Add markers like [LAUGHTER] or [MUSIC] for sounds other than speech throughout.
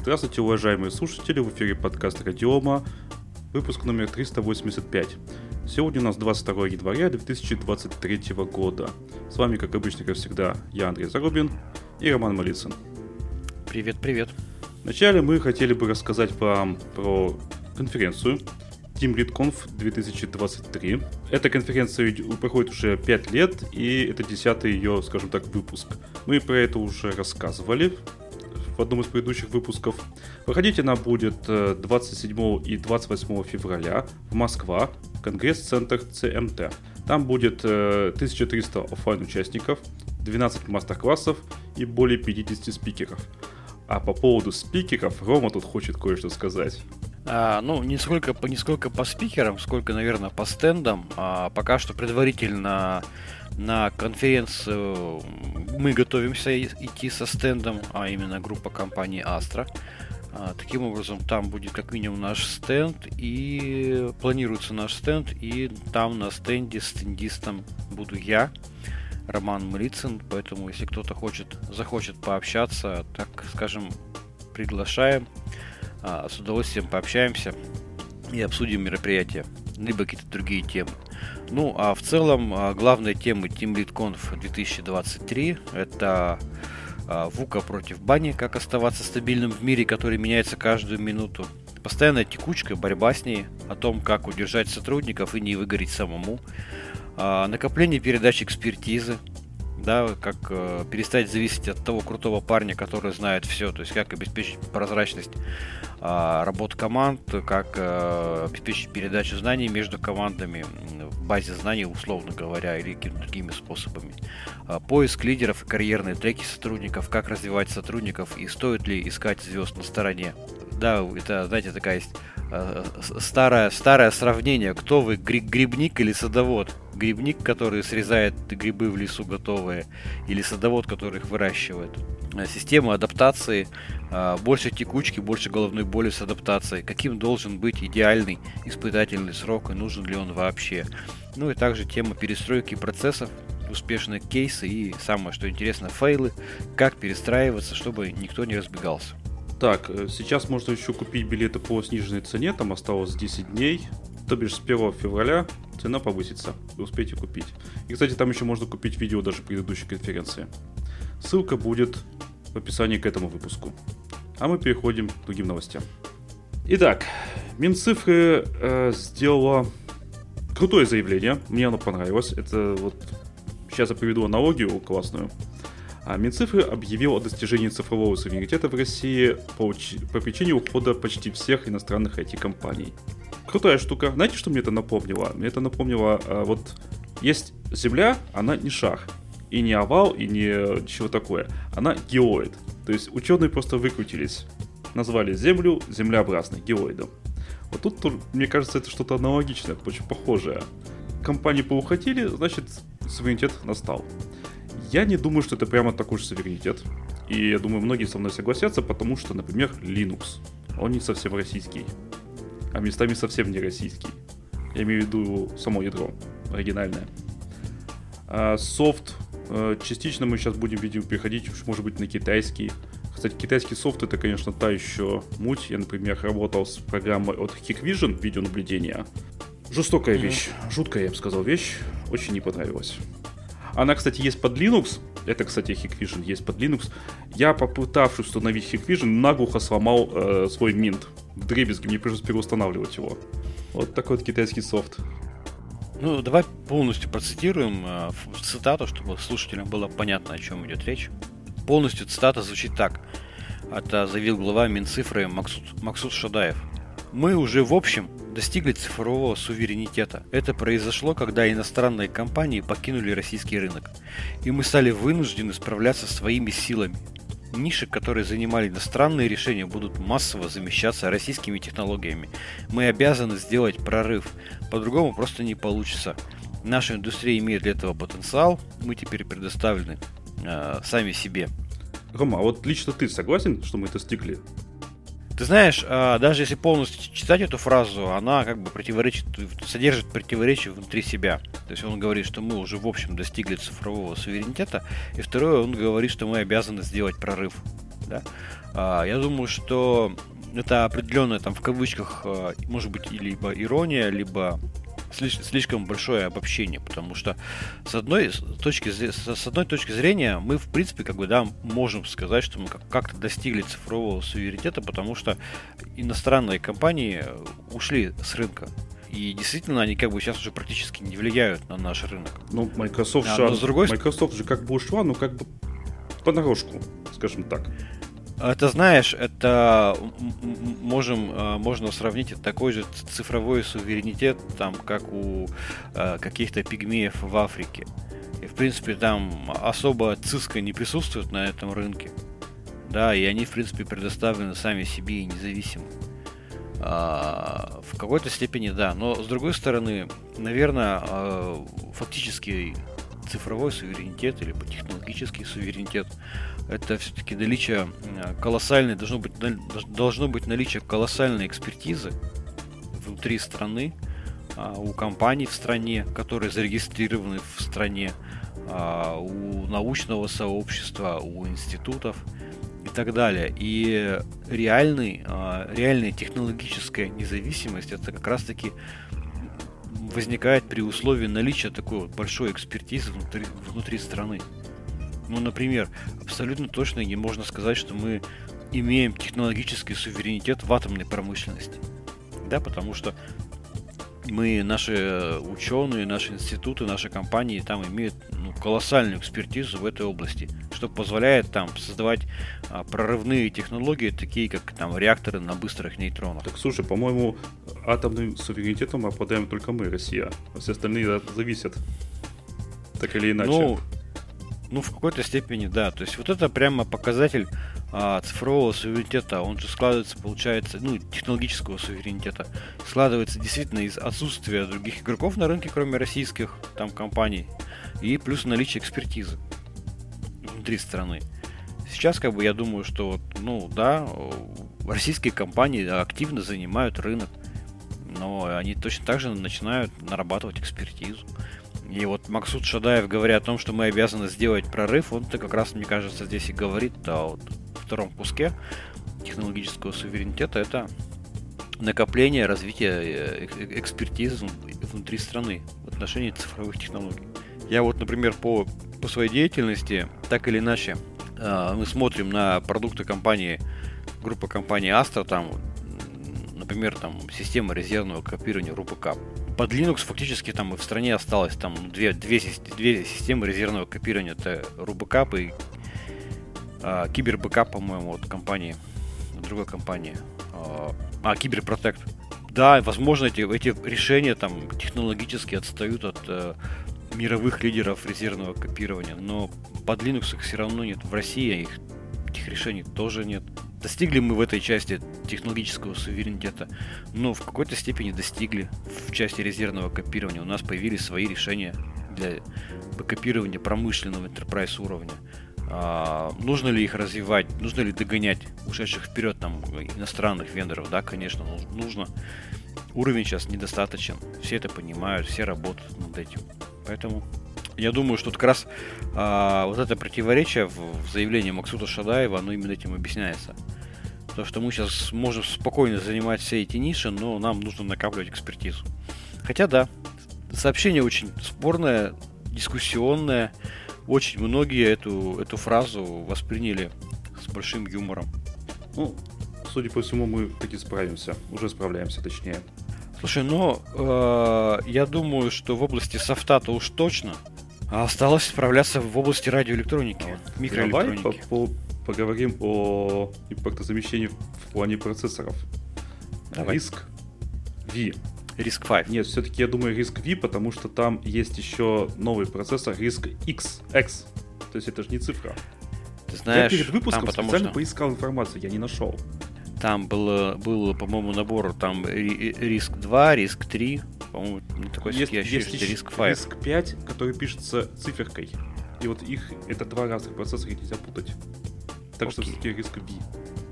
Здравствуйте, уважаемые слушатели, в эфире подкаст Радиома, выпуск номер 385. Сегодня у нас 22 января 2023 года. С вами, как обычно, как всегда, я Андрей Зарубин и Роман Малицын. Привет, привет. Вначале мы хотели бы рассказать вам про конференцию Team Lead Conf 2023. Эта конференция проходит уже 5 лет, и это 10 ее, скажем так, выпуск. Мы про это уже рассказывали в одном из предыдущих выпусков. Проходить она будет 27 э, и 28 февраля в Москва, Конгресс-центр ЦМТ. Там будет 1300 э, офлайн участников, 12 мастер-классов и более 50 спикеров. А по поводу спикеров, Рома тут хочет кое-что сказать. А, ну, не сколько, не сколько по спикерам, сколько, наверное, по стендам. А, пока что предварительно на конференцию мы готовимся идти со стендом, а именно группа компании Astra. А, таким образом, там будет как минимум наш стенд и планируется наш стенд, и там на стенде стендистом буду я, Роман Млицын, поэтому если кто-то хочет, захочет пообщаться, так скажем, приглашаем, а, с удовольствием пообщаемся и обсудим мероприятие, либо какие-то другие темы. Ну, а в целом, а, главная тема Team Lead Conf 2023 это а, Вука против Бани, как оставаться стабильным в мире, который меняется каждую минуту. Постоянная текучка, борьба с ней, о том, как удержать сотрудников и не выгореть самому. А, накопление передач экспертизы, да, как э, перестать зависеть от того крутого парня, который знает все, то есть как обеспечить прозрачность э, работы команд, как э, обеспечить передачу знаний между командами в базе знаний, условно говоря, или какими-то другими способами. Э, поиск лидеров и карьерные треки сотрудников, как развивать сотрудников и стоит ли искать звезд на стороне. Да, это, знаете, такая есть старое, старое сравнение, кто вы, грибник или садовод грибник, который срезает грибы в лесу готовые, или садовод, который их выращивает. Э, система адаптации, э, больше текучки, больше головной боли с адаптацией. Каким должен быть идеальный испытательный срок и нужен ли он вообще. Ну и также тема перестройки процессов, успешные кейсы и самое что интересно, фейлы, как перестраиваться, чтобы никто не разбегался. Так, э, сейчас можно еще купить билеты по сниженной цене, там осталось 10 дней, то бишь с 1 февраля цена повысится, вы успеете купить. И, кстати, там еще можно купить видео даже предыдущей конференции. Ссылка будет в описании к этому выпуску. А мы переходим к другим новостям. Итак, Минцифры э, сделала крутое заявление, мне оно понравилось. Это вот сейчас я приведу аналогию классную. А Минцифры объявил о достижении цифрового суверенитета в России по, по причине ухода почти всех иностранных IT-компаний крутая штука. Знаете, что мне это напомнило? Мне это напомнило, а, вот есть Земля, она не шар. И не овал, и не чего такое. Она геоид. То есть ученые просто выкрутились. Назвали Землю землеобразной, геоидом. Вот тут, мне кажется, это что-то аналогичное, очень похожее. Компании поуходили, значит, суверенитет настал. Я не думаю, что это прямо такой же суверенитет. И я думаю, многие со мной согласятся, потому что, например, Linux. Он не совсем российский а местами совсем не российский. Я имею в виду само ядро, оригинальное. А софт, э, частично мы сейчас будем, видимо, переходить, уж может быть, на китайский. Кстати, китайский софт это, конечно, та еще муть. Я, например, работал с программой от Hikvision видеонаблюдения. Жестокая mm-hmm. вещь, жуткая, я бы сказал, вещь. Очень не понравилась. Она, кстати, есть под Linux. Это, кстати, Hikvision есть под Linux. Я, попытавшись установить Hikvision, наглухо сломал э, свой Mint в дребезги, мне пришлось переустанавливать его. Вот такой вот китайский софт. Ну, давай полностью процитируем э, цитату, чтобы слушателям было понятно, о чем идет речь. Полностью цитата звучит так. Это заявил глава Минцифры Максут, Максут Шадаев. Мы уже в общем достигли цифрового суверенитета. Это произошло, когда иностранные компании покинули российский рынок. И мы стали вынуждены справляться своими силами. Ниши, которые занимали иностранные решения, будут массово замещаться российскими технологиями. Мы обязаны сделать прорыв. По-другому просто не получится. Наша индустрия имеет для этого потенциал. Мы теперь предоставлены э, сами себе. Рома, а вот лично ты согласен, что мы достигли ты знаешь, а, даже если полностью читать эту фразу, она как бы противоречит, содержит противоречие внутри себя. То есть он говорит, что мы уже в общем достигли цифрового суверенитета, и второе, он говорит, что мы обязаны сделать прорыв. Да? А, я думаю, что это определенная там в кавычках, а, может быть, либо ирония, либо слишком большое обобщение, потому что с одной точки, с одной точки зрения мы, в принципе, как бы, да, можем сказать, что мы как-то достигли цифрового суверенитета, потому что иностранные компании ушли с рынка. И действительно, они как бы сейчас уже практически не влияют на наш рынок. Ну, Microsoft, а, же, с другой... Microsoft же как бы ушла, ну как бы понарошку, скажем так. Это знаешь, это можем, а, можно сравнить такой же цифровой суверенитет, там, как у э, каких-то пигмеев в Африке. И, в принципе, там особо циска не присутствует на этом рынке. Да, и они, в принципе, предоставлены сами себе и независимы. А, в какой-то степени, да. Но, с другой стороны, наверное, а, фактически цифровой суверенитет или технологический суверенитет это все-таки наличие колоссальной, должно быть, должно быть наличие колоссальной экспертизы внутри страны, а, у компаний в стране, которые зарегистрированы в стране, а, у научного сообщества, у институтов и так далее. И реальный, а, реальная технологическая независимость это как раз таки возникает при условии наличия такой вот большой экспертизы внутри, внутри страны. Ну, например, абсолютно точно не можно сказать, что мы имеем технологический суверенитет в атомной промышленности. Да, потому что мы, наши ученые, наши институты, наши компании там имеют ну, колоссальную экспертизу в этой области, что позволяет там создавать а, прорывные технологии, такие как там реакторы на быстрых нейтронах. Так слушай, по-моему, атомным суверенитетом обладаем только мы, Россия, а все остальные зависят. Так или иначе. Ну, ну, в какой-то степени, да. То есть вот это прямо показатель а, цифрового суверенитета. Он же складывается, получается, ну, технологического суверенитета. Складывается действительно из отсутствия других игроков на рынке, кроме российских там компаний. И плюс наличие экспертизы внутри страны. Сейчас, как бы, я думаю, что, вот, ну, да, российские компании активно занимают рынок, но они точно так же начинают нарабатывать экспертизу. И вот Максут Шадаев, говоря о том, что мы обязаны сделать прорыв, он-то как раз, мне кажется, здесь и говорит о вот втором куске технологического суверенитета, это накопление, развитие э, экспертизы внутри страны в отношении цифровых технологий. Я вот, например, по, по своей деятельности, так или иначе, э, мы смотрим на продукты компании, группы компании Astra, там, например, там, система резервного копирования РУПК под Linux фактически там и в стране осталось там две, две, две системы резервного копирования. Это RuBackup и а, Кибер Бэкап, по-моему, от компании, другой компании. А, а Киберпротект. Да, возможно, эти, эти решения там технологически отстают от э, мировых лидеров резервного копирования, но под Linux их все равно нет. В России их, этих решений тоже нет. Достигли мы в этой части технологического суверенитета? Ну, в какой-то степени достигли в части резервного копирования. У нас появились свои решения для копирования промышленного enterprise уровня. А, нужно ли их развивать? Нужно ли догонять ушедших вперед там иностранных вендоров? Да, конечно, нужно. Уровень сейчас недостаточен. Все это понимают, все работают над этим. Поэтому я думаю, что как раз а, вот это противоречие в, в заявлении Максута Шадаева, оно именно этим объясняется. То, что мы сейчас можем спокойно занимать все эти ниши, но нам нужно накапливать экспертизу. Хотя да, сообщение очень спорное, дискуссионное. Очень многие эту, эту фразу восприняли с большим юмором. Ну, судя по всему, мы таки справимся. Уже справляемся, точнее. Слушай, ну, э, я думаю, что в области софта-то уж точно. А осталось справляться в области радиоэлектроники, а, микроэлектроники. Давай по -по поговорим о импортозамещении в плане процессоров. Давай. Риск V. Риск 5. Нет, все-таки я думаю риск V, потому что там есть еще новый процессор риск X. X. То есть это же не цифра. Ты знаешь, я перед выпуском там, специально что... поискал информацию, я не нашел. Там было, был, по-моему, набор там риск 2, риск 3, по-моему, такой есть, есть еще риск 5. Риск 5, который пишется циферкой. И вот их, это два разных процессора, нельзя путать. Так okay. что все-таки риск B.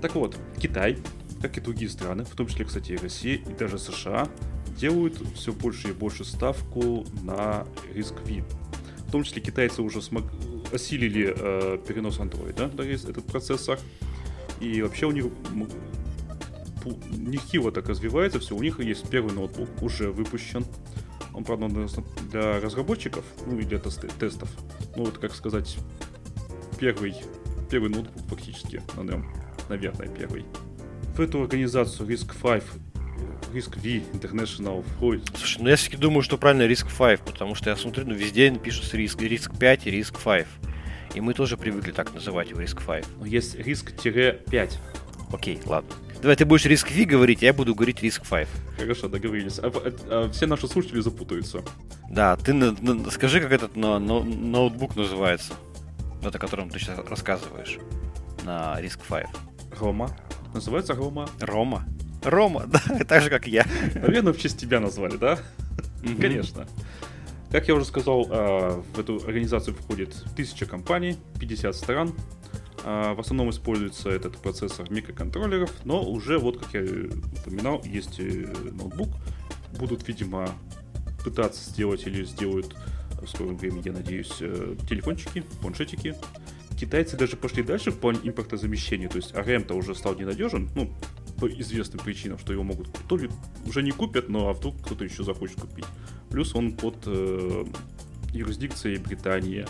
Так вот, Китай, как и другие страны, в том числе, кстати, и Россия, и даже США, делают все больше и больше ставку на риск V. В том числе китайцы уже смог... осилили э, перенос Android, да, этот процессор. И вообще у них нехило так развивается все. У них есть первый ноутбук, уже выпущен. Он, правда, для разработчиков, ну и для тестов. Ну, вот, как сказать, первый, первый ноутбук фактически на нем. Наверное, первый. В эту организацию Risk 5 Risk V International входит. Слушай, ну я все-таки думаю, что правильно Risk 5, потому что я смотрю, ну везде пишут Risk, Risk 5 и Risk 5. И мы тоже привыкли так называть его Risk 5. Но есть Risk-5. Окей, ладно. Давай ты будешь Risk V говорить, а я буду говорить Risk 5. Хорошо, договорились. А, а, а все наши слушатели запутаются. Да, ты на, на, скажи, как этот на, на, ноутбук называется, вот о котором ты сейчас рассказываешь на Risk 5. Рома. Называется Рома. Рома? Рома, [LAUGHS] да, так же, как я. Наверное, в честь тебя назвали, да? Конечно. Как я уже сказал, а, в эту организацию входит тысяча компаний, 50 стран. А, в основном используется этот процессор микроконтроллеров, но уже, вот как я упоминал, есть ноутбук. Будут, видимо, пытаться сделать или сделают в скором времени, я надеюсь, э, телефончики, планшетики. Китайцы даже пошли дальше в плане импортозамещения, то есть ARM-то уже стал ненадежен, ну, по известным причинам, что его могут то ли уже не купят, но а вдруг кто-то еще захочет купить. Плюс он под э, юрисдикцией Британии,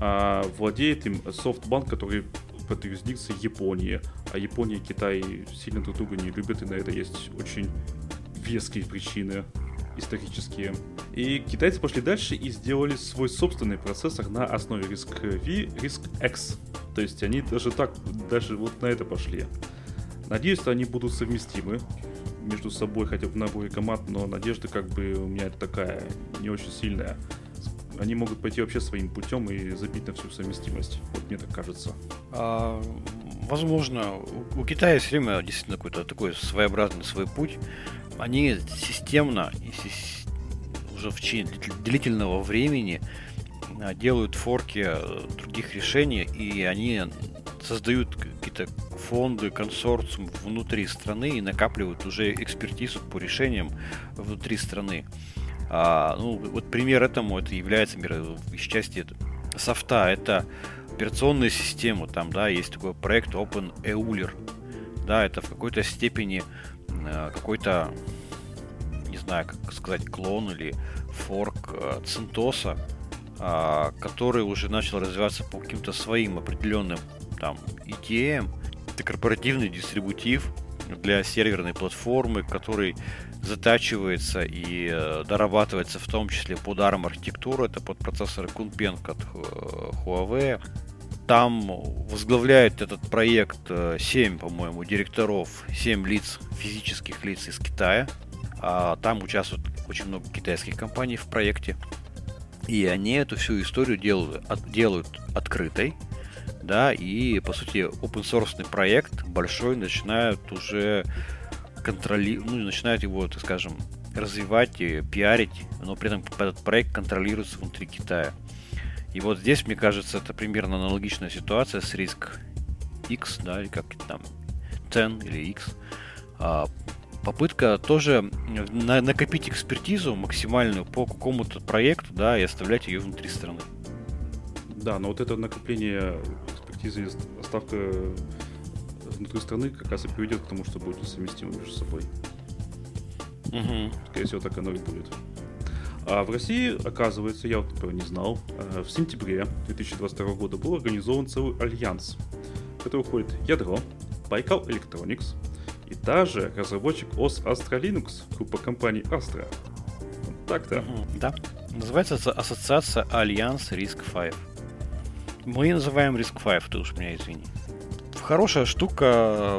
а владеет им софтбанк, который под юрисдикцией Японии. А Япония и Китай сильно друг друга не любят, и на это есть очень веские причины исторические. И китайцы пошли дальше и сделали свой собственный процессор на основе RISC-V, RISC-X. То есть они даже так, даже вот на это пошли. Надеюсь, что они будут совместимы между собой, хотя бы в наборе команд, но надежда как бы у меня такая не очень сильная. Они могут пойти вообще своим путем и забить на всю совместимость. Вот мне так кажется. А, возможно, у, Китая все время действительно какой-то такой своеобразный свой путь. Они системно и уже в течение длительного времени а, делают форки э, других решений, и они создают какие-то фонды, консорциум внутри страны и накапливают уже экспертизу по решениям внутри страны. А, ну, вот пример этому это является из части софта. Это операционная система. Там, да, есть такой проект Open Euler. Да, это в какой-то степени э, какой-то, не знаю, как сказать, клон или форк э, Центоса, э, который уже начал развиваться по каким-то своим определенным там ETM, это корпоративный дистрибутив для серверной платформы, который затачивается и э, дорабатывается в том числе под ARM архитектуру, это под процессоры Kunpeng от э, Huawei. Там возглавляет этот проект 7, э, по-моему, директоров, 7 лиц, физических лиц из Китая. А там участвует очень много китайских компаний в проекте. И они эту всю историю делают, от, делают открытой да, и, по сути, open source проект большой начинают уже контролировать, ну, начинают его, так скажем, развивать и пиарить, но при этом этот проект контролируется внутри Китая. И вот здесь, мне кажется, это примерно аналогичная ситуация с риск X, да, или как там, 10 или X. А, попытка тоже на, накопить экспертизу максимальную по какому-то проекту, да, и оставлять ее внутри страны. Да, но вот это накопление экспертизы и ставка внутри страны как раз и приведет к тому, что будет несовместимо между собой. Угу. Скорее всего, так оно и будет. А в России, оказывается, я вот этого не знал, э, в сентябре 2022 года был организован целый альянс, в который входит ядро, Baikal Electronics и даже разработчик OS Astra Linux, группа компаний Astra. Вот так-то. Да. Называется ассоциация Альянс RISC-V. Мы называем RISC-V, ты уж меня извини. Хорошая штука.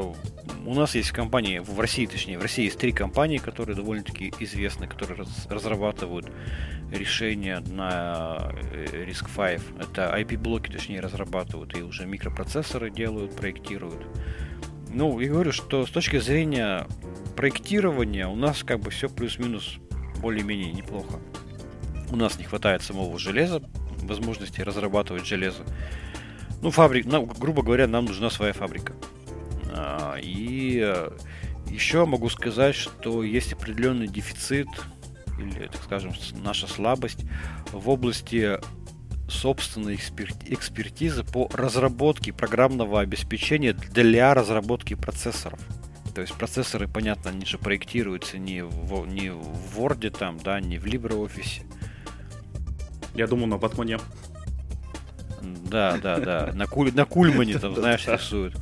У нас есть компании, в России точнее, в России есть три компании, которые довольно-таки известны, которые раз, разрабатывают решения на э, Risk 5. Это IP-блоки, точнее, разрабатывают и уже микропроцессоры делают, проектируют. Ну, я говорю, что с точки зрения проектирования у нас как бы все плюс-минус более-менее неплохо. У нас не хватает самого железа, возможности разрабатывать железо. Ну, фабрик, ну, грубо говоря, нам нужна своя фабрика. А, и э, еще могу сказать, что есть определенный дефицит, или, так скажем, наша слабость в области собственной экспертизы по разработке программного обеспечения для разработки процессоров. То есть процессоры, понятно, они же проектируются не в, не в Word, там, да, не в LibreOffice. Я думаю, на Батмане. Да, да, да. На, куль, на Кульмане там, знаешь, рисуют.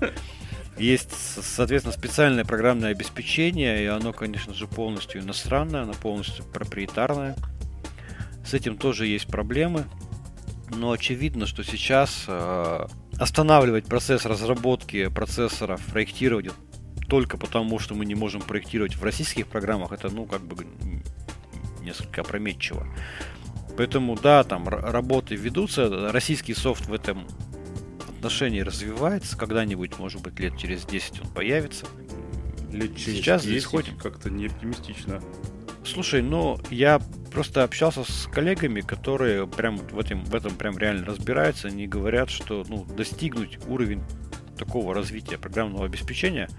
Есть, соответственно, специальное программное обеспечение, и оно, конечно же, полностью иностранное, оно полностью проприетарное. С этим тоже есть проблемы, но очевидно, что сейчас э, останавливать процесс разработки процессоров, проектировать только потому, что мы не можем проектировать в российских программах, это, ну, как бы несколько опрометчиво. Поэтому, да, там работы ведутся, российский софт в этом отношении развивается, когда-нибудь, может быть, лет через 10 он появится. Лет через Сейчас 10 ходим. как-то не оптимистично. Слушай, ну, я просто общался с коллегами, которые прям в этом, в этом прям реально разбираются. Они говорят, что ну, достигнуть уровень такого развития программного обеспечения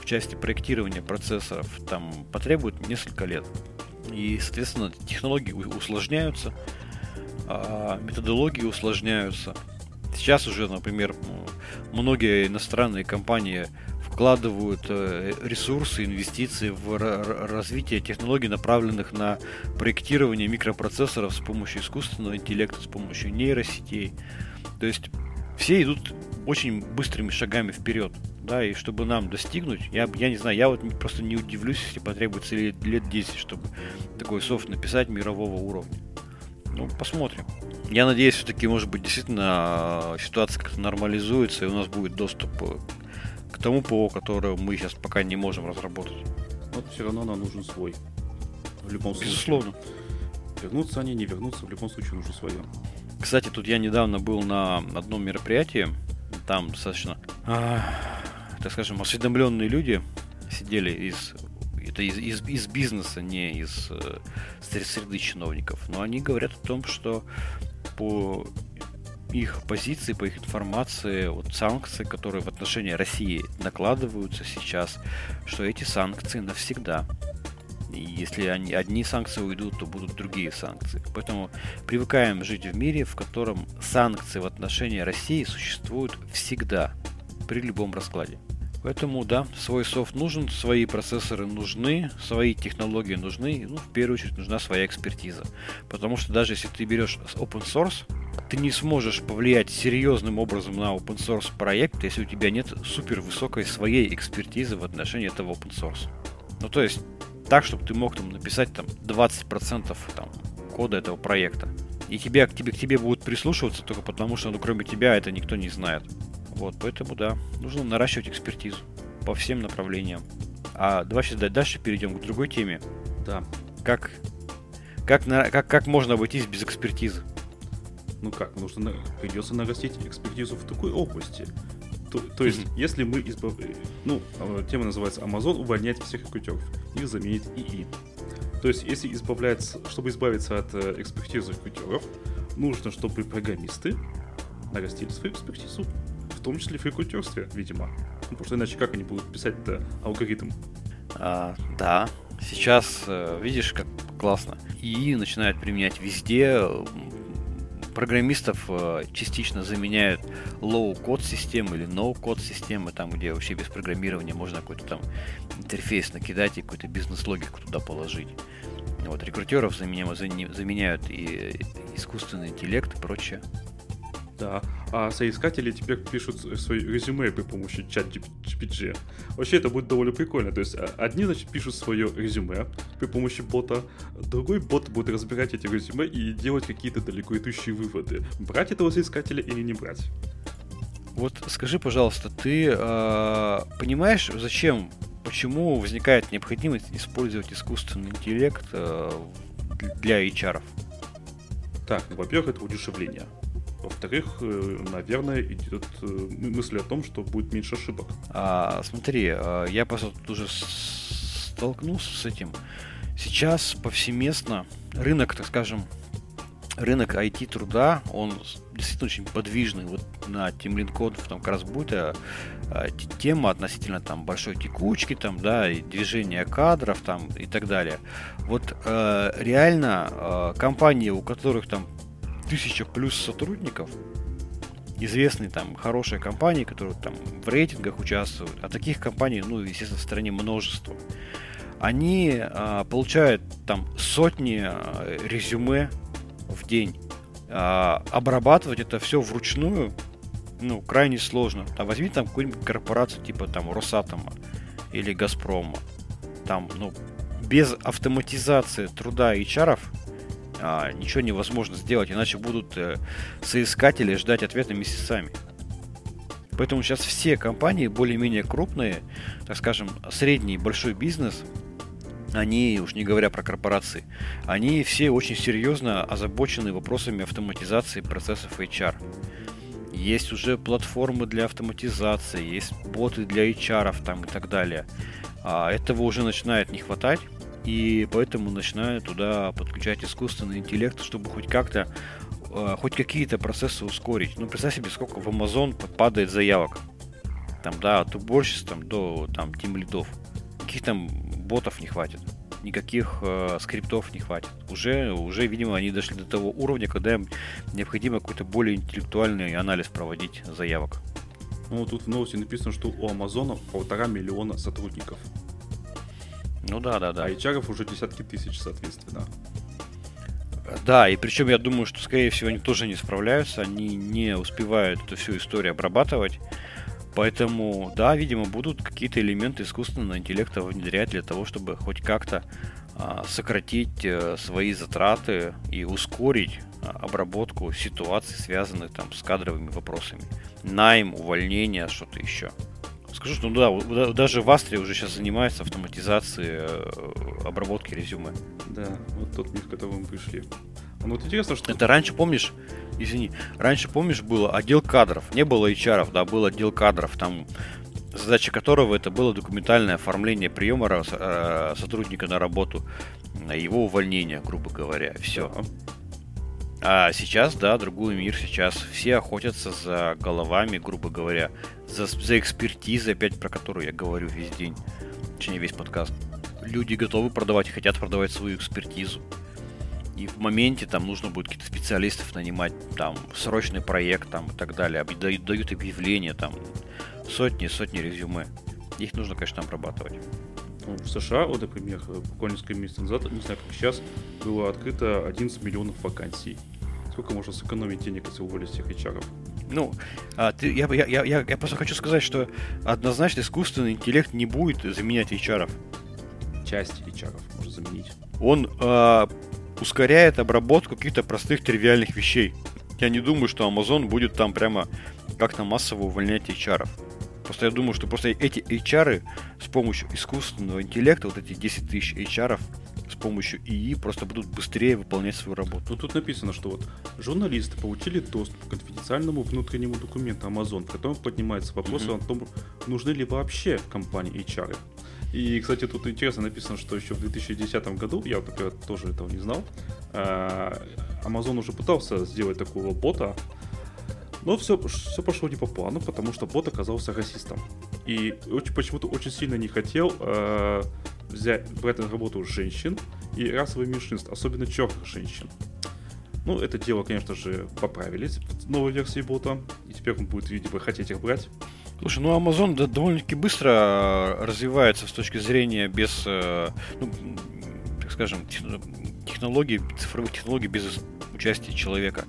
в части проектирования процессоров там потребует несколько лет. И, соответственно, технологии усложняются, а методологии усложняются. Сейчас уже, например, многие иностранные компании вкладывают э, ресурсы, инвестиции в развитие технологий, направленных на проектирование микропроцессоров с помощью искусственного интеллекта, с помощью нейросетей. То есть все идут очень быстрыми шагами вперед. Да, и чтобы нам достигнуть, я, я не знаю, я вот просто не удивлюсь, если потребуется лет, лет 10, чтобы такой софт написать мирового уровня. Ну, посмотрим. Я надеюсь, все-таки, может быть, действительно ситуация как-то нормализуется, и у нас будет доступ к тому ПО, которое мы сейчас пока не можем разработать. Вот все равно нам нужен свой. В любом случае. Безусловно. Вернутся они, не вернутся, в любом случае нужно свое. Кстати, тут я недавно был на одном мероприятии. Там достаточно, а, так скажем, осведомленные люди сидели из это из, из, из бизнеса, не из э, среды чиновников. Но они говорят о том, что по их позиции, по их информации, вот санкции, которые в отношении России накладываются сейчас, что эти санкции навсегда. Если они, одни санкции уйдут, то будут другие санкции. Поэтому привыкаем жить в мире, в котором санкции в отношении России существуют всегда, при любом раскладе. Поэтому, да, свой софт нужен, свои процессоры нужны, свои технологии нужны, ну, в первую очередь нужна своя экспертиза. Потому что даже если ты берешь open source, ты не сможешь повлиять серьезным образом на open source проект, если у тебя нет супер высокой своей экспертизы в отношении этого open source. Ну, то есть, так, чтобы ты мог там написать там 20% там, кода этого проекта. И тебя, к тебе, к тебе будут прислушиваться только потому, что ну, кроме тебя это никто не знает. Вот, поэтому да, нужно наращивать экспертизу по всем направлениям. А давай сейчас дальше перейдем к другой теме. Да. Как, как, на, как, как можно обойтись без экспертизы? Ну как, нужно придется нарастить экспертизу в такой области. То, то есть, mm-hmm. если мы избав... Ну, а, тема называется Amazon увольняет всех рекрутеров. Их заменит ИИ. То есть, если избавляться, чтобы избавиться от э, экспертизы рекрутеров, нужно, чтобы программисты нарастили свою экспертизу в том числе в рекрутерстве, видимо. Ну, потому что иначе как они будут писать-то алгоритм? А, да, сейчас э, видишь, как классно. И начинают применять везде. Программистов э, частично заменяют low-код системы или no-код системы, там, где вообще без программирования можно какой-то там интерфейс накидать и какую-то бизнес-логику туда положить. Вот, рекрутеров заменяют и искусственный интеллект и прочее. Да. А соискатели теперь пишут свои резюме при помощи чат GPT. Вообще это будет довольно прикольно. То есть а, одни, значит, пишут свое резюме при помощи бота, другой бот будет разбирать эти резюме и делать какие-то далеко идущие выводы. Брать этого соискателя или не брать. Вот скажи, пожалуйста, ты э, понимаешь, зачем, почему возникает необходимость использовать искусственный интеллект э, для HR? Так, ну, во-первых, это удешевление. Во-вторых, э, наверное, идет э, мысль о том, что будет меньше ошибок. А, смотри, а, я просто тут уже столкнулся с этим. Сейчас повсеместно рынок, так скажем, рынок IT труда, он действительно очень подвижный. Вот на Team Lead там как раз будет а, а, тема относительно там большой текучки, там, да, и движения кадров там и так далее. Вот э, реально э, компании, у которых там тысяча плюс сотрудников, известные там хорошие компании, которые там в рейтингах участвуют, а таких компаний, ну, естественно, в стране множество, они а, получают там сотни а, резюме в день. А, обрабатывать это все вручную, ну, крайне сложно. Там возьми там какую-нибудь корпорацию типа там Росатома или Газпрома. Там, ну, без автоматизации труда HR а, ничего невозможно сделать, иначе будут э, соискатели ждать ответа месяцами. Поэтому сейчас все компании, более-менее крупные, так скажем, средний большой бизнес, они, уж не говоря про корпорации, они все очень серьезно озабочены вопросами автоматизации процессов HR. Есть уже платформы для автоматизации, есть боты для HR там и так далее. А этого уже начинает не хватать, и поэтому начинают туда подключать искусственный интеллект, чтобы хоть как-то, э, хоть какие-то процессы ускорить. Ну, представь себе, сколько в Amazon падает заявок. Там, да, от уборщиц там, до там, тим лидов. Каких там ботов не хватит никаких э, скриптов не хватит. Уже, уже, видимо, они дошли до того уровня, когда им необходимо какой-то более интеллектуальный анализ проводить заявок. Ну, тут в новости написано, что у Амазона полтора миллиона сотрудников. Ну да, да, да. А HR уже десятки тысяч, соответственно. Да, и причем я думаю, что, скорее всего, они тоже не справляются, они не успевают эту всю историю обрабатывать. Поэтому, да, видимо, будут какие-то элементы искусственного интеллекта внедрять для того, чтобы хоть как-то а, сократить а, свои затраты и ускорить а, обработку ситуаций, связанных там с кадровыми вопросами. Найм, увольнение, что-то еще. Скажу, что ну да, даже в Астре уже сейчас занимается автоматизацией э, обработки резюме. Да, вот тот мир, к мы пришли. Ну вот интересно, что... Это раньше, помнишь, извини, раньше, помнишь, было отдел кадров, не было HR, да, был отдел кадров, там задача которого это было документальное оформление приема э, сотрудника на работу, его увольнение, грубо говоря, все. А сейчас, да, другой мир, сейчас все охотятся за головами, грубо говоря, за, за экспертизой, опять про которую я говорю весь день, точнее весь подкаст. Люди готовы продавать, хотят продавать свою экспертизу. И в моменте там нужно будет каких-то специалистов нанимать, там, срочный проект, там, и так далее. Дают, дают объявления, там, сотни, сотни резюме. Их нужно, конечно, обрабатывать. Ну, в США, вот, например, буквально несколько месяцев назад, не знаю, как сейчас, было открыто 11 миллионов вакансий. Сколько можно сэкономить денег, если уволить всех HR? Ну, а, ты, я, я, я, я просто хочу сказать, что однозначно искусственный интеллект не будет заменять HR. Часть HR может заменить. Он а, ускоряет обработку каких-то простых тривиальных вещей. Я не думаю, что Amazon будет там прямо как-то массово увольнять HR. Просто я думаю, что просто эти HR с помощью искусственного интеллекта, вот эти 10 тысяч HR, помощью ИИ просто будут быстрее выполнять свою работу. Ну тут написано, что вот журналисты получили доступ к конфиденциальному внутреннему документу Amazon, в котором поднимается вопрос mm-hmm. о том, нужны ли вообще компании HR. И, кстати, тут интересно написано, что еще в 2010 году, я, например, тоже этого не знал, а, Amazon уже пытался сделать такого бота, но все, все пошло не по плану, потому что бот оказался расистом. И очень, почему-то очень сильно не хотел э, взять, брать на работу женщин и расовых меньшинств, особенно черных женщин. Ну, это дело, конечно же, поправили в новой версии бота, и теперь он будет, видимо, хотеть их брать. Слушай, ну Amazon да, довольно-таки быстро развивается с точки зрения без, э, ну, так скажем, технологий, цифровых технологий без участия человека.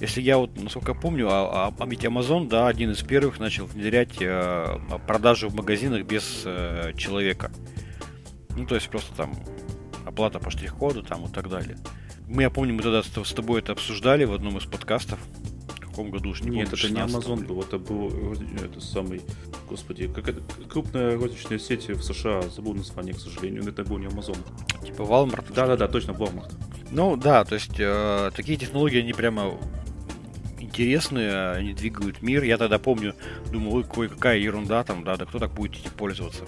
Если я вот, насколько помню, а, а, а ведь Amazon, да, один из первых начал внедрять э, продажу в магазинах без э, человека. Ну, то есть просто там оплата по штрих-коду там и так далее. Мы, я помню, мы тогда с тобой это обсуждали в одном из подкастов каком году уж не Нет, помню, это не Amazon был, это был это самый, господи, как это, крупная розничная сеть в США, забыл название, к сожалению, это был не Amazon. Типа Walmart? Да-да-да, точно, Walmart. Ну да, то есть э, такие технологии, они прямо интересные, они двигают мир. Я тогда помню, думал, ой, какая ерунда там, да, да кто так будет этим пользоваться.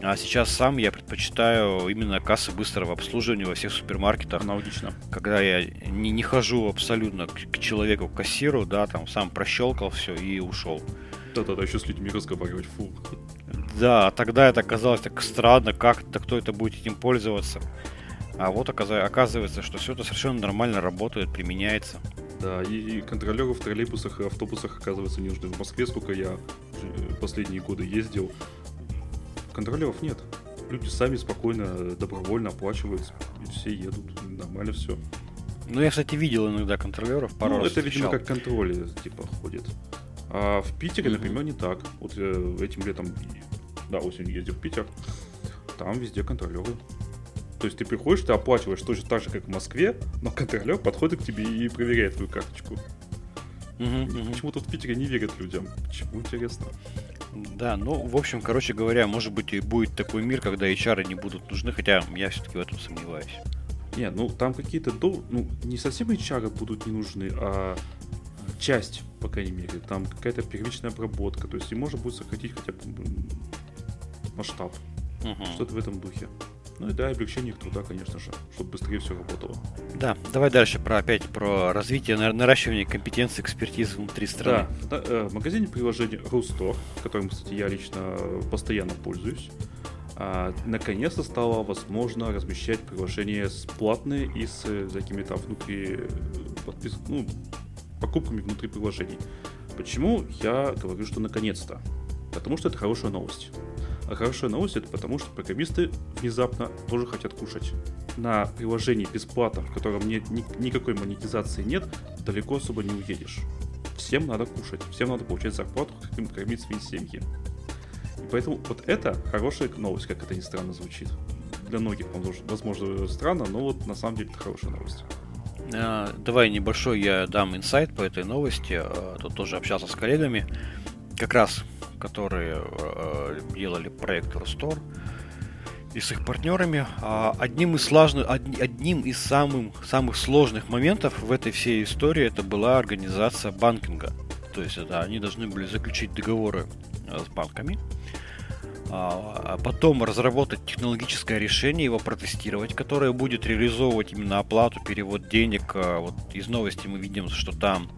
А сейчас сам я предпочитаю именно кассы быстрого обслуживания во всех супермаркетах. Аналогично. Когда я не, не хожу абсолютно к, к человеку, к кассиру, да, там сам прощелкал все и ушел. Да-да-да, еще с людьми разговаривать, фу. Да, тогда это казалось так странно, как-то кто это будет этим пользоваться. А вот оказывается, что все это совершенно нормально работает, применяется. Да, и, контролеры в троллейбусах и автобусах, оказывается, не нужны. В Москве, сколько я последние годы ездил, контролеров нет. Люди сами спокойно, добровольно оплачивают, все едут, нормально все. Ну, я, кстати, видел иногда контролеров пару ну, раз это, встречал. видимо, как контроль, типа, ходит. А в Питере, например, не так. Вот э, этим летом, да, осенью ездил в Питер, там везде контролеры. То есть ты приходишь, ты оплачиваешь точно так же, как в Москве, но контролер подходит к тебе и проверяет твою карточку. Мгм. Почему тут в Питере не верят людям? Почему интересно? Да, ну, в общем, короче говоря, может быть и будет такой мир, когда HR не будут нужны, хотя я все-таки в этом сомневаюсь. Не, ну там какие-то дол... ну не совсем HR будут не нужны, а часть, по крайней мере. Там какая-то первичная обработка. То есть и можно будет сократить хотя бы масштаб. Мгм. Что-то в этом духе. Ну и да, облегчение их труда, конечно же, чтобы быстрее все работало. Да, давай дальше про опять про развитие, на- наращивание компетенции, экспертизы внутри страны. Да, да, э, в магазине приложений Рустор, которым, кстати, я лично постоянно пользуюсь, а, наконец-то стало возможно размещать приложения с платные и с э, какими-то внутри э, подпис... ну, покупками внутри приложений. Почему я говорю, что наконец-то? Потому что это хорошая новость. А хорошая новость это потому, что программисты внезапно тоже хотят кушать. На приложении бесплатно, в котором нет ни- никакой монетизации нет, далеко особо не уедешь. Всем надо кушать, всем надо получать зарплату, хотим кормить свои семьи. И поэтому вот это хорошая новость, как это ни странно звучит. Для многих, возможно, странно, но вот на самом деле это хорошая новость. А, Давай небольшой я дам инсайт по этой новости. А, Тут тоже общался с коллегами, как раз которые э, делали проект Рустор и с их партнерами. А, Одним из, сложных, одним из самых, самых сложных моментов в этой всей истории это была организация банкинга. То есть это они должны были заключить договоры э, с банками, а а потом разработать технологическое решение, его протестировать, которое будет реализовывать именно оплату, перевод денег. А Вот из новости мы видим, что там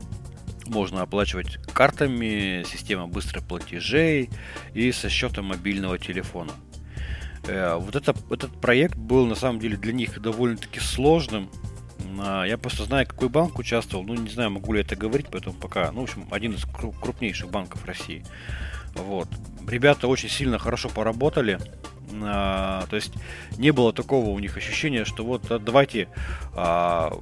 можно оплачивать картами, система быстрых платежей и со счета мобильного телефона. Э, Вот это, этот проект был на самом деле для них довольно-таки сложным. А, Я просто знаю, какой банк участвовал. Ну, не знаю, могу ли это говорить, поэтому пока. Ну, в общем, один из кру- крупнейших банков России. Вот. Ребята очень сильно хорошо поработали. А, то есть не было такого у них ощущения, что вот а, давайте а,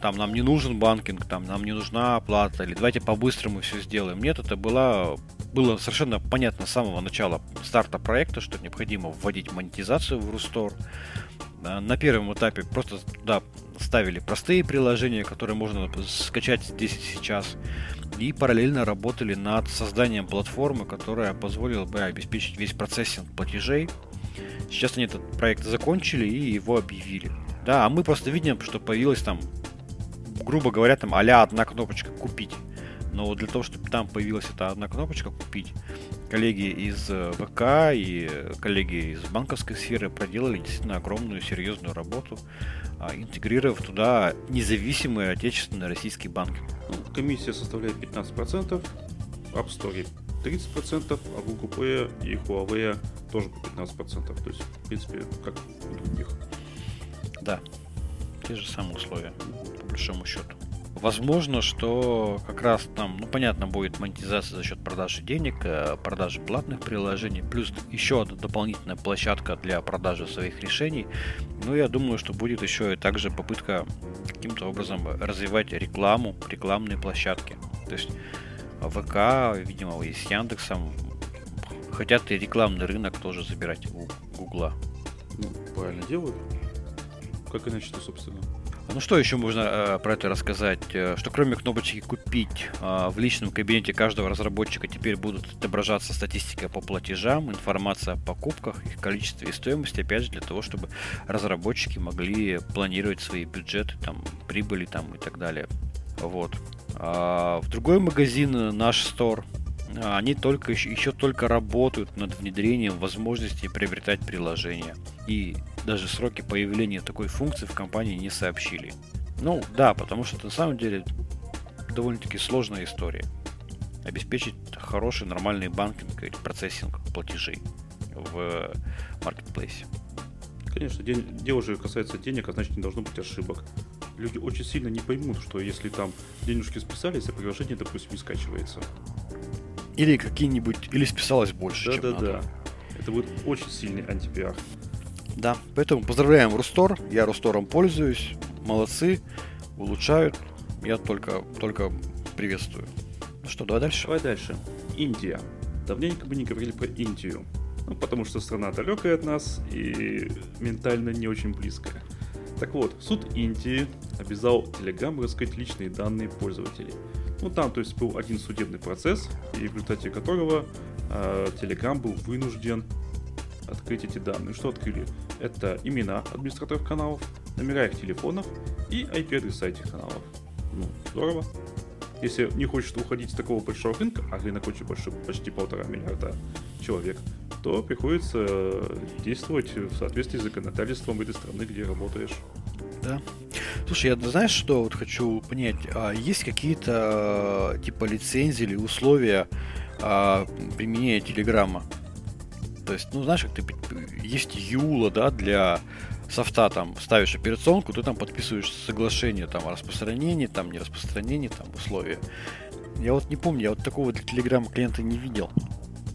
там нам не нужен банкинг, там нам не нужна оплата, или давайте по-быстрому все сделаем. Нет, это было, было совершенно понятно с самого начала старта проекта, что необходимо вводить монетизацию в Рустор. На первом этапе просто туда ставили простые приложения, которые можно скачать здесь и сейчас. И параллельно работали над созданием платформы, которая позволила бы обеспечить весь процессинг платежей. Сейчас они этот проект закончили и его объявили. Да, а мы просто видим, что появилась там, грубо говоря, там а одна кнопочка «Купить». Но для того, чтобы там появилась эта одна кнопочка «Купить», коллеги из э, ВК и э, коллеги из банковской сферы проделали действительно огромную серьезную работу, а, интегрировав туда независимые отечественные российские банки. Ну, комиссия составляет 15%, App Store 30%, а Google Play и Huawei тоже по 15%. То есть, в принципе, как у других. Да, те же самые условия, по большому счету. Возможно, что как раз там, ну понятно, будет монетизация за счет продажи денег, э, продажи платных приложений, плюс еще одна дополнительная площадка для продажи своих решений. Ну, я думаю, что будет еще и также попытка каким-то образом развивать рекламу, рекламные площадки. То есть ВК, видимо, и с Яндексом хотят и рекламный рынок тоже забирать у Гугла. Ну, правильно делают. Как иначе-то, собственно. Ну что еще можно э, про это рассказать? Э, Что кроме кнопочки «Купить» э, в личном кабинете каждого разработчика теперь будут отображаться статистика по платежам, информация о покупках, их количестве и стоимости, опять же, для того, чтобы разработчики могли планировать свои бюджеты, там, прибыли там и так далее. Вот. А в другой магазин, э, наш стор, а, они только еще, еще только работают над внедрением возможности приобретать приложения. И даже сроки появления такой функции в компании не сообщили. Ну да, потому что это на самом деле довольно-таки сложная история. Обеспечить хороший нормальный банкинг или процессинг платежей в маркетплейсе. Конечно, день- дело же касается денег, а значит не должно быть ошибок. люди очень сильно не поймут, что если там денежки списались, а приложение, допустим, не скачивается. Или какие-нибудь, или списалось больше, чем надо. Да-да-да. Это будет очень сильный антипиар. Да, поэтому поздравляем Рустор, я Рустором пользуюсь, молодцы, улучшают, я только, только приветствую. Ну что, давай дальше. Давай дальше. Индия. Давненько мы не говорили про Индию. Ну, потому что страна далекая от нас и ментально не очень близкая. Так вот, суд Индии обязал Telegram раскрыть личные данные пользователей. Ну, там, то есть, был один судебный процесс, и в результате которого э, Telegram был вынужден открыть эти данные. Что открыли? Это имена администраторов каналов, номера их телефонов и IP-адреса этих каналов. Ну, здорово. Если не хочет уходить с такого большого рынка, а рынок очень большой, почти полтора миллиарда человек, то приходится э, действовать в соответствии с законодательством этой страны, где работаешь. Да. Слушай, я знаешь, что вот хочу понять? А есть какие-то э, типа лицензии или условия а, применения Телеграма? То есть, ну, знаешь, как ты есть Юла, да, для софта там ставишь операционку, ты там подписываешь соглашение там о распространении, там не распространении, там условия. Я вот не помню, я вот такого для Telegram клиента не видел.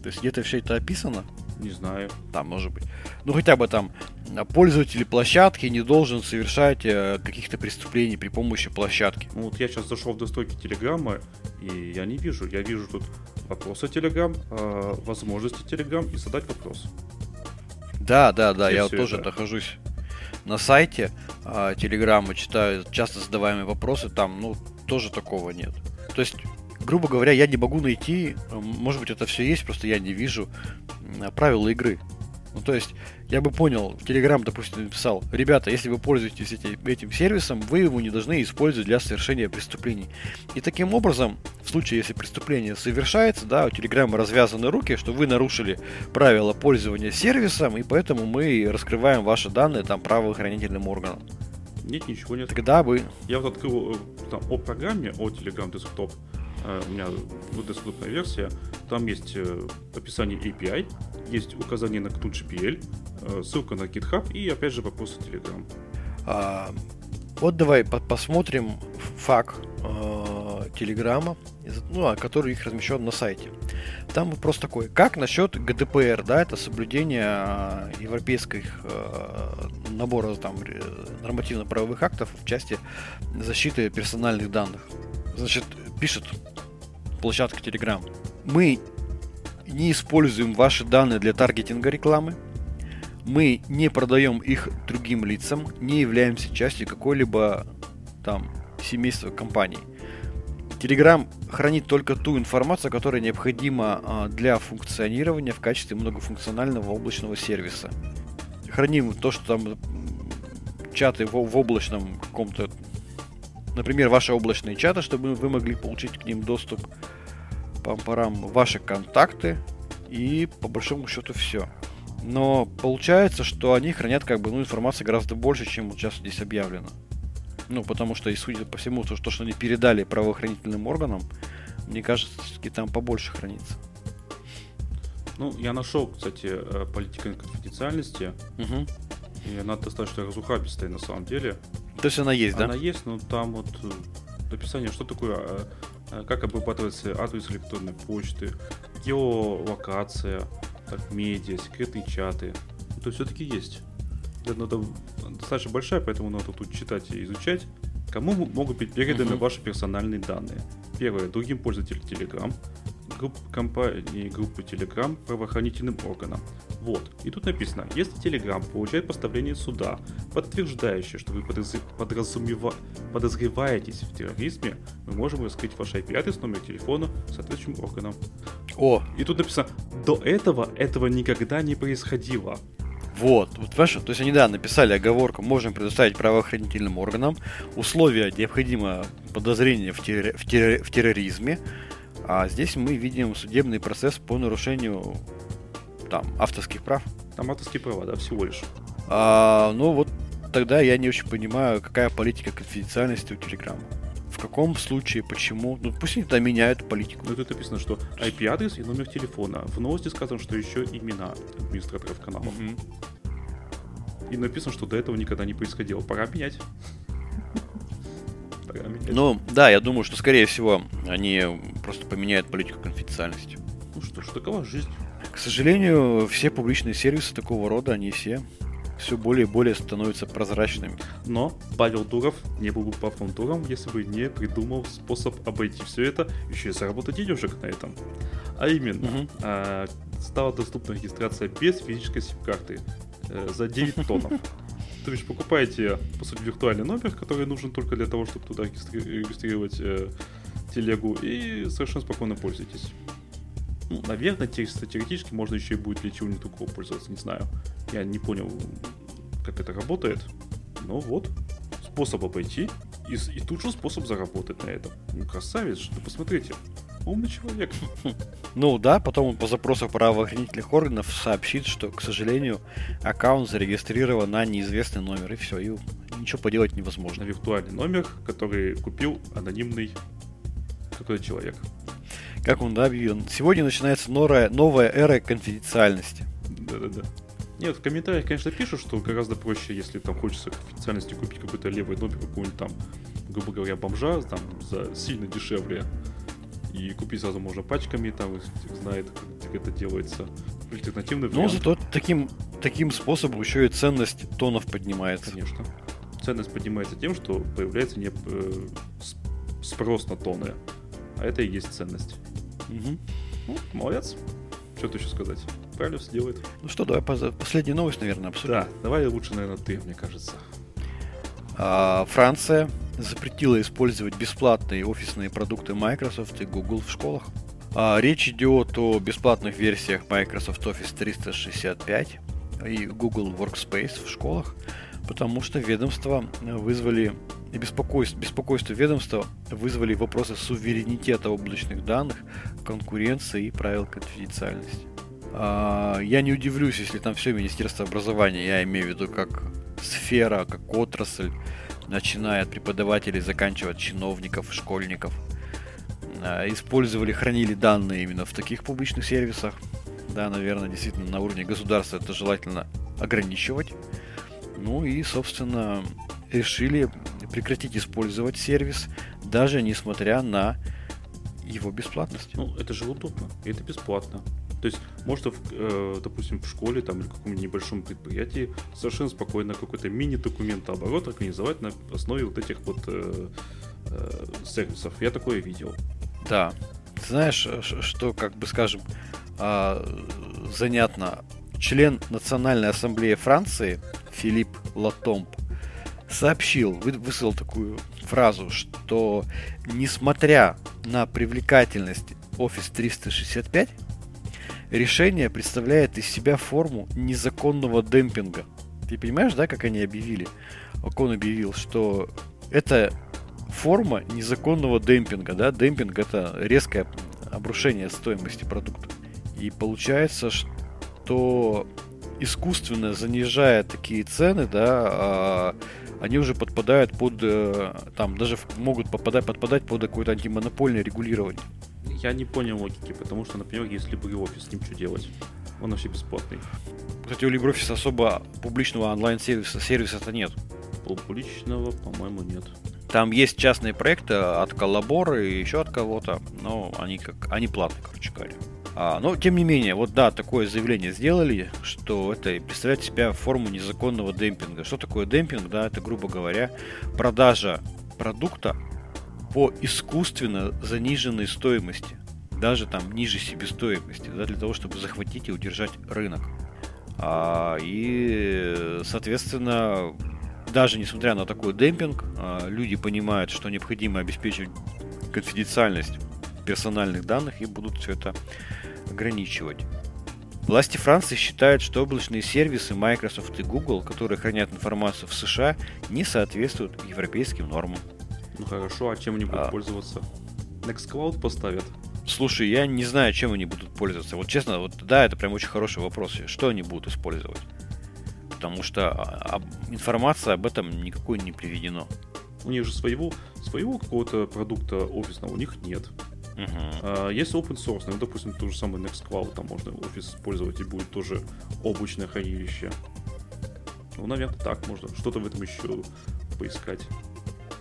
То есть где-то все это описано? Не знаю. Там, может быть. Ну, хотя бы там пользователь площадки не должен совершать э, каких-то преступлений при помощи площадки. Ну, вот я сейчас зашел в настройки Телеграма, и я не вижу. Я вижу тут вопросы Telegram, э, возможности Telegram и задать вопрос. Да, да, да, Все я вот тоже это. нахожусь на сайте э, Телеграма, читаю часто задаваемые вопросы, там, ну, тоже такого нет. То есть, грубо говоря, я не могу найти, может быть, это все есть, просто я не вижу правила игры. Ну, то есть, я бы понял, Telegram, допустим, написал, ребята, если вы пользуетесь этим, этим сервисом, вы его не должны использовать для совершения преступлений. И таким образом, в случае, если преступление совершается, да, у Telegram развязаны руки, что вы нарушили правила пользования сервисом, и поэтому мы раскрываем ваши данные там правоохранительным органам. Нет, ничего нет. Тогда бы... Я вот открыл э, там, о программе, о Telegram Desktop, у меня доступная версия, там есть э, описание API, есть указание на CNUGPL, э, ссылка на GitHub и опять же вопросы Telegram. А, вот давай по посмотрим факт Телеграма, ну, а который их размещен на сайте. Там вопрос такой, как насчет ГДПР, да, это соблюдение европейских э, набора там нормативно-правовых актов в части защиты персональных данных. Значит, пишет площадка Telegram. Мы не используем ваши данные для таргетинга рекламы. Мы не продаем их другим лицам, не являемся частью какой-либо там семейства компаний. Telegram хранит только ту информацию, которая необходима а, для функционирования в качестве многофункционального облачного сервиса. Храним то, что там чаты в, в облачном каком-то например, ваши облачные чаты, чтобы вы могли получить к ним доступ, пам-парам, ваши контакты и по большому счету все. Но получается, что они хранят как бы ну, информации гораздо больше, чем вот сейчас здесь объявлено. Ну, потому что, и судя по всему, то, что они передали правоохранительным органам, мне кажется, все-таки там побольше хранится. Ну, я нашел, кстати, э, политика конфиденциальности. Угу. И она достаточно разухабистая на самом деле. То есть она есть, она да? Она есть, но там вот э, описание, что такое, а, а, как обрабатывается адрес электронной почты, геолокация, так, медиа, секретные чаты. То есть все-таки есть. Это надо, достаточно большая, поэтому надо тут читать и изучать. Кому могут быть переданы uh-huh. ваши персональные данные? Первое, другим пользователям Telegram, групп компании группы Telegram правоохранительным органам. Вот. И тут написано, если Telegram получает поставление суда, подтверждающее, что вы подразумева... подозреваетесь в терроризме, мы можем раскрыть ваш IP-адрес, номер телефона соответствующим органам. О! И тут написано, до этого этого никогда не происходило. Вот, вот понимаешь, то есть они, да, написали оговорку, можем предоставить правоохранительным органам, условия необходимо подозрение в, террор, в, террор, в терроризме, а здесь мы видим судебный процесс по нарушению там авторских прав. Там авторские права, да, всего лишь. А, ну вот тогда я не очень понимаю, какая политика конфиденциальности у Telegram. В каком случае, почему? Ну, пусть они там меняют политику. Ну, тут написано, что IP-адрес и номер телефона. В новости сказано, что еще имена администраторов канала. Угу. И написано, что до этого никогда не происходило. Пора менять. Ну, да, я думаю, что, скорее всего, они просто поменяют политику конфиденциальности. Ну что ж, такова жизнь. К сожалению, все публичные сервисы такого рода, они все все более и более становятся прозрачными. Но Павел Дуров не был бы Павлом Дуром, если бы не придумал способ обойти все это, еще и заработать денежек на этом. А именно, Мгм. а, стала доступна регистрация без физической сим-карты э, за 9 тоннов. То есть покупаете, по сути, виртуальный номер, который нужен только для того, чтобы туда регистри- регистрировать э, телегу, и совершенно спокойно пользуетесь. Ну, наверное, те- теоретически можно еще и будет для чего-нибудь другого пользоваться, не знаю. Я не понял, как это работает. Но вот, способ обойти, и, и тут же способ заработать на этом. Ну, красавец да посмотрите. Умный человек. Ну да, потом он по запросу правоохранительных органов сообщит, что, к сожалению, аккаунт зарегистрирован на неизвестный номер, и все, и ничего поделать На невозможно. виртуальный номер, который купил анонимный какой-то человек. Как он да, объявил, сегодня начинается новая, новая эра конфиденциальности. Да-да-да. Нет, в комментариях, конечно, пишут, что гораздо проще, если там хочется к официальности купить какой-то левый номер какого-нибудь там, грубо говоря, бомжа, там, за сильно дешевле. И купить сразу можно пачками, там, знает, как это делается. Альтернативный Но вариант, зато таким, таким способом еще и ценность тонов поднимается. конечно. Ценность поднимается тем, что появляется не э, спрос на тоны. А это и есть ценность. Мгм. Ну, молодец. Что ты еще сказать? Правильно все делает. Ну что, давай последнюю новость, наверное, обсудим. Да, давай лучше, наверное, ты, мне кажется. А, Франция запретила использовать бесплатные офисные продукты Microsoft и Google в школах. А, Речь идет о бесплатных версиях Microsoft Office 365 и Google Workspace в школах, потому что ведомства вызвали беспокойство, беспокойство ведомства вызвали вопросы суверенитета облачных данных, конкуренции и правил конфиденциальности. А, Я не удивлюсь, если там все Министерство образования, я имею в виду как сфера, как отрасль, начиная от преподавателей, заканчивая чиновников, школьников, а, использовали, хранили данные именно в таких публичных сервисах. Да, наверное, действительно на уровне государства это желательно ограничивать. Ну и, собственно, решили прекратить использовать сервис, даже несмотря на его бесплатность. Ну, это же удобно, это бесплатно. То есть можно, в, э, допустим, в школе там, или каком-нибудь небольшом предприятии совершенно спокойно какой-то мини-документооборот организовать на основе вот этих вот э, э, сервисов. Я такое видел. Да. Ты знаешь, ш- что, как бы скажем, а, занятно. Член Национальной ассамблеи Франции Филипп Латомб сообщил, вы- высказал такую фразу, что несмотря на привлекательность Office 365, решение представляет из себя форму незаконного демпинга. Ты понимаешь, да, как они объявили? Он объявил, что это форма незаконного демпинга, да, демпинг это резкое обрушение стоимости продукта. И получается, что искусственно занижая такие цены, да, а, они уже подпадают под, э, там, даже могут попадать, подпадать под какое-то антимонопольное регулирование. Я не понял логики, потому что, например, если LibreOffice, с ним что делать? Он вообще бесплатный. Кстати, у LibreOffice особо публичного онлайн-сервиса сервиса-то нет. Публичного, по-моему, нет. Там есть частные проекты от Коллабора и еще от кого-то, но они как они платные, короче говоря. А, но тем не менее, вот да, такое заявление сделали, что это представляет себя форму незаконного демпинга. Что такое демпинг? Да, это, грубо говоря, продажа продукта по искусственно заниженной стоимости, даже там ниже себестоимости, да, для того, чтобы захватить и удержать рынок. А, и, соответственно, даже несмотря на такой демпинг, а, люди понимают, что необходимо обеспечивать конфиденциальность персональных данных и будут все это ограничивать. Власти Франции считают, что облачные сервисы Microsoft и Google, которые хранят информацию в США, не соответствуют европейским нормам. Ну хорошо, а чем они будут А. пользоваться? Nextcloud поставят. Слушай, я не знаю, чем они будут пользоваться. Вот честно, вот да, это прям очень хороший вопрос. Что они будут использовать? Потому что а, информация об этом никакой не приведено. У них же своего, своего какого-то продукта офисного у них нет. Мгм. А, Есть open source, ну, допустим, тот же самый Nextcloud, там можно офис использовать и будет тоже облачное хранилище. Ну, наверное, так можно. Что-то в этом еще поискать.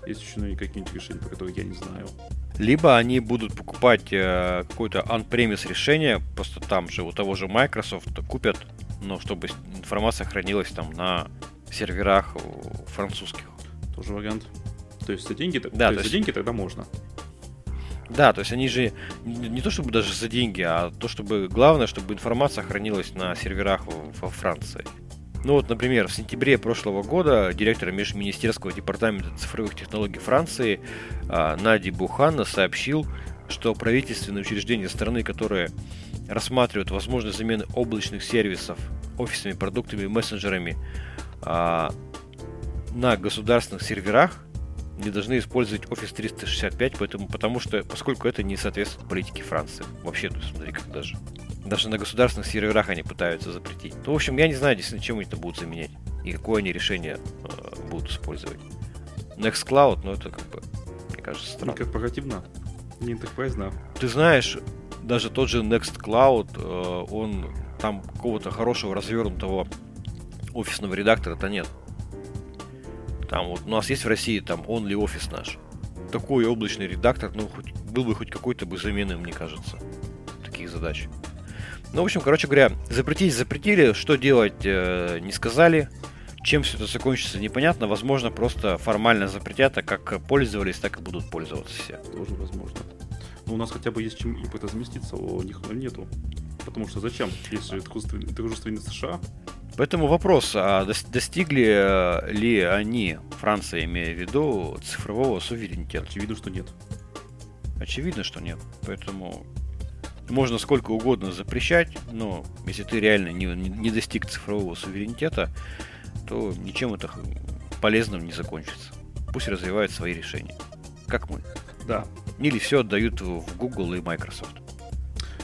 Есть еще ну, какие-нибудь решения, про которые я не знаю. Либо они будут покупать э, какое-то on-premise решение, просто там же у того же Microsoft купят, но чтобы информация хранилась там на серверах французских. Тоже вариант. То есть за деньги, Да, то то есть за деньги тогда можно. Да, то есть они же не то чтобы даже за деньги, а то чтобы главное, чтобы информация хранилась на серверах во Франции. Ну вот, например, в сентябре прошлого года директор Межминистерского департамента цифровых технологий Франции а, Нади Буханна сообщил, что правительственные учреждения страны, которые рассматривают возможность замены облачных сервисов офисными продуктами и мессенджерами а, на государственных серверах, не должны использовать Office 365, поэтому, потому что, поскольку это не соответствует политике Франции. Вообще, есть, смотри, как даже. Даже на государственных серверах они пытаются запретить. Ну, в общем, я не знаю, действительно, чем они это будут заменять. И какое они решение э, будут использовать. Nextcloud, ну это как бы, мне кажется, Не странно. корпоративно, не enterprise, Ты знаешь, даже тот же Nextcloud, э, он там какого-то хорошего развернутого офисного редактора-то нет. Там вот у нас есть в России там Only Office наш. Такой облачный редактор, ну, хоть, был бы хоть какой-то бы замены, мне кажется, таких задач. Ну, в общем, короче говоря, запретить запретили, что делать э, не сказали. Чем все это закончится, непонятно. Возможно, просто формально запретят, а как пользовались, так и будут пользоваться все. тоже возможно. Но у нас хотя бы есть чем импорта заместиться, а у них нету. Потому что зачем? Же дружественные США. Поэтому вопрос, а дос- достигли э, ли они, Франция имея в виду, цифрового суверенитета? Очевидно, что нет. Очевидно, что нет. Поэтому можно сколько угодно запрещать, но если ты реально не, не- достиг цифрового суверенитета, то ничем это полезным не закончится. Пусть развивают свои решения. Как мы. Да. Или все отдают в в Google и Microsoft.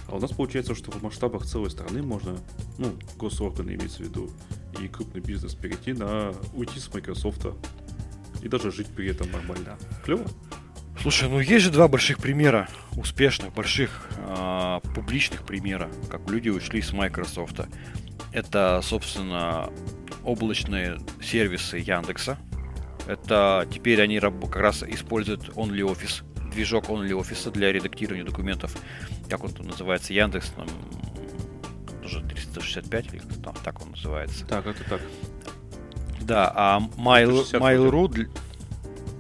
А у нас получается, что в масштабах целой страны можно, ну, госорганы имеется в виду, и крупный бизнес перейти на уйти с Microsoft и даже жить при этом нормально. Клево? Слушай, ну есть же два больших примера, успешных, больших, а, публичных примера, как люди ушли с Microsoft. Это, собственно, облачные сервисы Яндекса. Это теперь они как раз используют OnlyOffice, движок OnlyOffice для редактирования документов. Как он там называется? Яндекс, там, тоже 365 или как там так он называется. Так, это так. Да, а Mail, 360 Mail.ru... дл-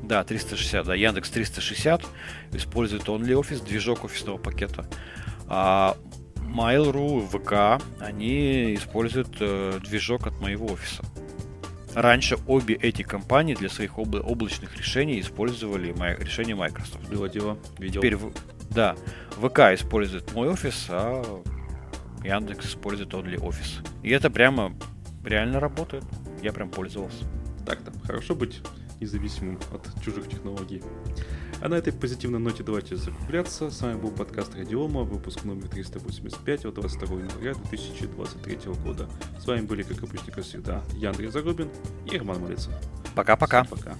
Да, 360, да, Яндекс 360 использует OnlyOffice, движок офисного пакета. А Mail.ru, ВК, они используют э, движок от моего офиса. Раньше обе эти компании для своих обла- облачных решений использовали май- решение Microsoft. Было дело. Видел. Теперь, в- да, ВК использует мой офис, а Яндекс использует OnlyOffice. И это прямо реально работает. Я прям пользовался. Так-то. Хорошо быть независимым от чужих технологий. А на этой позитивной ноте давайте закругляться. С вами был подкаст Радиома, выпуск номер 385 от 22 января 2023 года. С вами были, как обычно, как всегда, я Андрей Зарубин и Роман Малицын. Пока-пока. Всем пока.